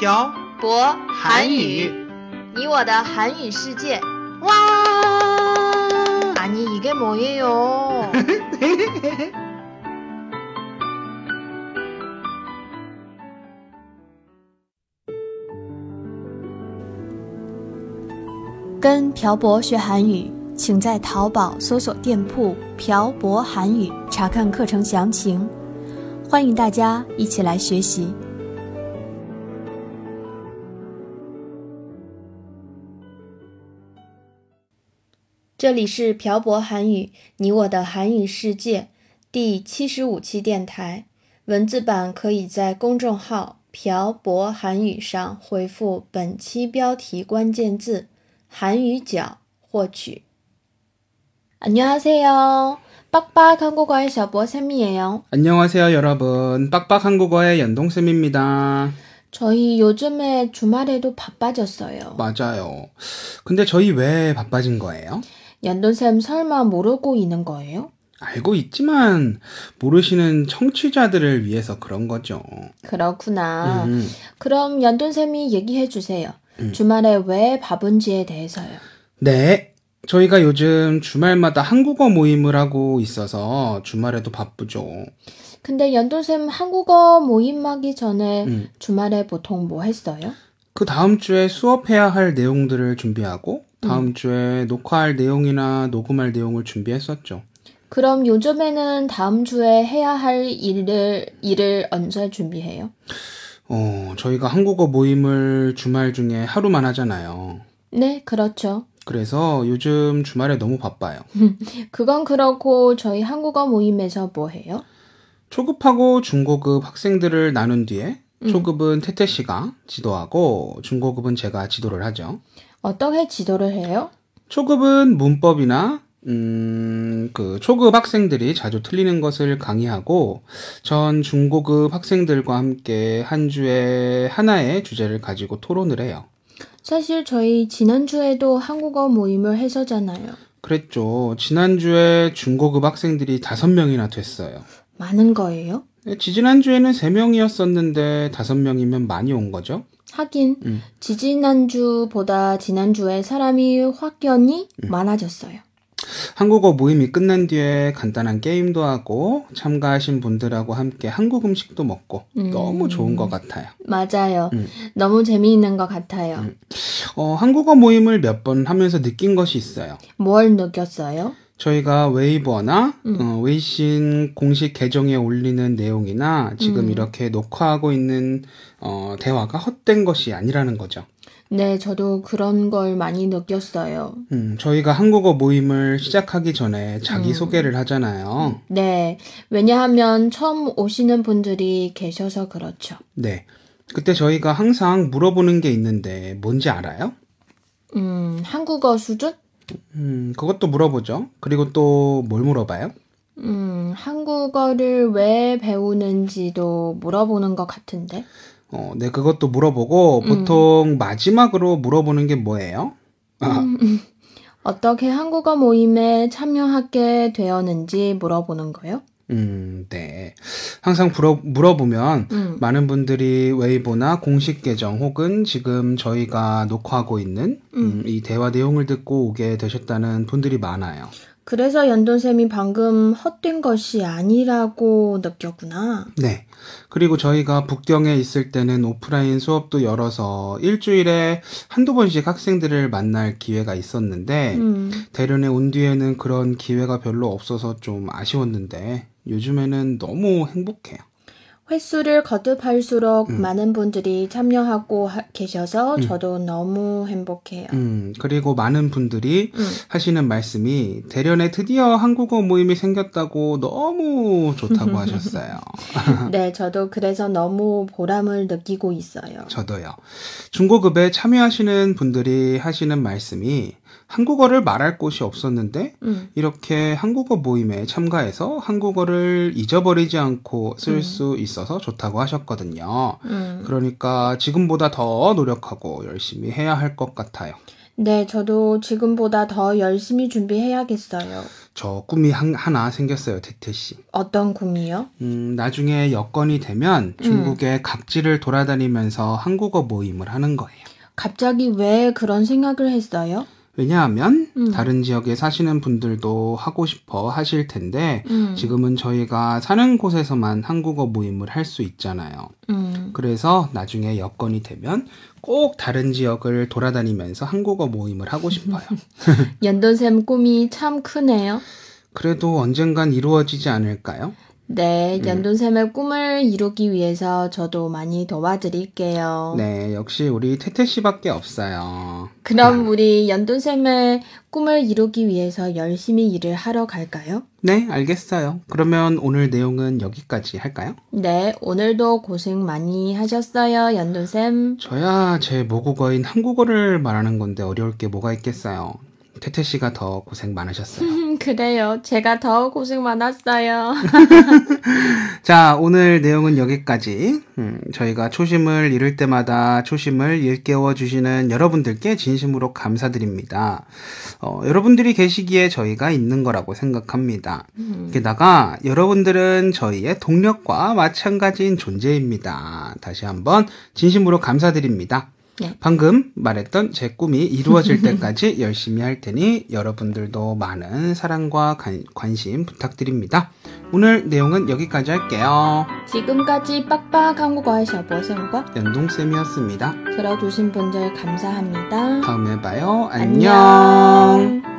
漂博韩语语，你我的韩语世界。 와! 아니 이게 뭐예요? “跟朴博学韩语”，请在淘宝搜索店铺“朴博韩语”查看课程详情。欢迎大家一起来学习。 这里是朴博韩语，你我的韩语世界第七十五期电台。文字版可以在公众号“朴博韩语”上回复本期标题关键字“韩语角”获取。안녕하세요， 빡빡한국어의小博쌤이에요。 안녕하세요, 여러분. 빡빡 한국어의 연동쌤입니다. 저희 요즘에 주말에도 바빠졌어요. 맞아요. 근데 저희 왜 바빠진 거예요? 연돈쌤 설마 모르고 있는 거예요? 알고 있지만 모르시는 청취자들을 위해서 그런 거죠. 그렇구나. 음, 그럼 연돈쌤이 얘기해 주세요. 음. 주말에 왜 바쁜지에 대해서요. 네. 저희가 요즘 주말마다 한국어 모임을 하고 있어서 주말에도 바쁘죠. 근데 연돈쌤 한국어 모임 하기 전에 음. 주말에 보통 뭐 했어요? 그 다음 주에 수업해야 할 내용들을 준비하고 다음 주에 녹화할 내용이나 녹음할 내용을 준비했었죠. 그럼 요즘에는 다음 주에 해야 할 일을, 일을 언제 준비해요? 어, 저희가 한국어 모임을 주말 중에 하루만 하잖아요. 네, 그렇죠. 그래서 요즘 주말에 너무 바빠요. 그건 그렇고 저희 한국어 모임에서 뭐 해요? 초급하고 중고급 학생들을 나눈 뒤에 음. 초급은 태태 씨가 지도하고 중고급은 제가 지도를 하죠. 어떻게 지도를 해요? 초급은 문법이나 음, 그 초급 학생들이 자주 틀리는 것을 강의하고 전 중고급 학생들과 함께 한 주에 하나의 주제를 가지고 토론을 해요. 사실 저희 지난주에도 한국어 모임을 했었잖아요. 그랬죠. 지난주에 중고급 학생들이 다섯 명이나 됐어요. 많은 거예요? 네, 지지난주에는 세명이었었는데 다섯 명이면 많이 온 거죠? 하긴 음. 지지난주보다 지난주에 사람이 확연히 음. 많아졌어요. 한국어 모임이 끝난 뒤에 간단한 게임도 하고 참가하신 분들하고 함께 한국 음식도 먹고 음. 너무 좋은 것 같아요. 맞아요. 음. 너무 재미있는 것 같아요. 음. 어, 한국어 모임을 몇 번 하면서 느낀 것이 있어요. 뭘 느꼈어요? 저희가 웨이버나 음. 어, 웨이신 공식 계정에 올리는 내용이나 지금 음. 이렇게 녹화하고 있는 어, 대화가 헛된 것이 아니라는 거죠. 네, 저도 그런 걸 많이 느꼈어요. 음, 저희가 한국어 모임을 시작하기 전에 자기 음. 소개를 하잖아요. 네, 왜냐하면 처음 오시는 분들이 계셔서 그렇죠. 네. 그때 저희가 항상 물어보는 게 있는데 뭔지 알아요? 음, 한국어 수준? 음, 그것도 물어보죠. 그리고 또 뭘 물어봐요? 음, 한국어를 왜 배우는지도 물어보는 것 같은데. 어, 네, 그것도 물어보고 음. 보통 마지막으로 물어보는 게 뭐예요? 아, 음, 음. 어떻게 한국어 모임에 참여하게 되었는지 물어보는 거요? 음, 네. 항상 물어, 물어보면 음, 많은 분들이 웨이보나 공식 계정 혹은 지금 저희가 녹화하고 있는 음, 이 대화 내용을 듣고 오게 되셨다는 분들이 많아요. 그래서 연돈쌤이 방금 헛된 것이 아니라고 느꼈구나. 네. 그리고 저희가 북경에 있을 때는 오프라인 수업도 열어서 일주일에 한두 번씩 학생들을 만날 기회가 있었는데, 음, 대련에 온 뒤에는 그런 기회가 별로 없어서 좀 아쉬웠는데, 요즘에는 너무 행복해요. 횟수를 거듭할수록 음. 많은 분들이 참여하고 하- 계셔서 저도 너무 행복해요. 음, 그리고 많은 분들이 음. 하시는 말씀이 대련에 드디어 한국어 모임이 생겼다고 너무 좋다고 하셨어요. 네, 저도 그래서 너무 보람을 느끼고 있어요. 저도요. 중고급에 참여하시는 분들이 하시는 말씀이 한국어를 말할 곳이 없었는데 음, 이렇게 한국어 모임에 참가해서 한국어를 잊어버리지 않고 쓸 수 있어 서 좋다고 하셨거든요. 음. 그러니까 지금보다 더 노력하고 열심히 해야 할 것 같아요. 네, 저도 지금보다 더 열심히 준비해야겠어요. 저 꿈이 한- 하나 생겼어요, 태태 씨. 어떤 꿈이요? 음, 나중에 여건이 되면 중국의 각지를 돌아다니면서 한국어 모임을 하는 거예요. 갑자기 왜 그런 생각을 했어요? 왜냐하면 음. 다른 지역에 사시는 분들도 하고 싶어 하실 텐데 음. 지금은 저희가 사는 곳에서만 한국어 모임을 할 수 있잖아요. 음. 그래서 나중에 여건이 되면 꼭 다른 지역을 돌아다니면서 한국어 모임을 하고 싶어요. 연돈쌤 꿈이 참 크네요. 그래도 언젠간 이루어지지 않을까요? 네, 음. 연돈쌤의 꿈을 이루기 위해서 저도 많이 도와드릴게요. 네, 역시 우리 태태 씨밖에 없어요. 그럼 우리 연돈쌤의 꿈을 이루기 위해서 열심히 일을 하러 갈까요? 네, 알겠어요. 그러면 오늘 내용은 여기까지 할까요? 네, 오늘도 고생 많이 하셨어요, 연돈쌤. 저야 제 모국어인 한국어를 말하는 건데 어려울 게 뭐가 있겠어요. 태태 씨가 더 고생 많으셨어요. 음, 그래요. 제가 더 고생 많았어요. 자, 오늘 내용은 여기까지. 음, 저희가 초심을 잃을 때마다 초심을 일깨워 주시는 여러분들께 진심으로 감사드립니다. 어, 여러분들이 계시기에 저희가 있는 거라고 생각합니다. 게다가 여러분들은 저희의 동력과 마찬가지인 존재입니다. 다시 한번 진심으로 감사드립니다. 네. 방금 말했던 제 꿈이 이루어질 때까지 열심히 할 테니 여러분들도 많은 사랑과 관, 관심 부탁드립니다. 오늘 내용은 여기까지 할게요. 지금까지 빡빡 한국어의 샤버쌤과 연동쌤이었습니다. 들어주신 분들 감사합니다. 다음에 봐요. 안녕. 안녕.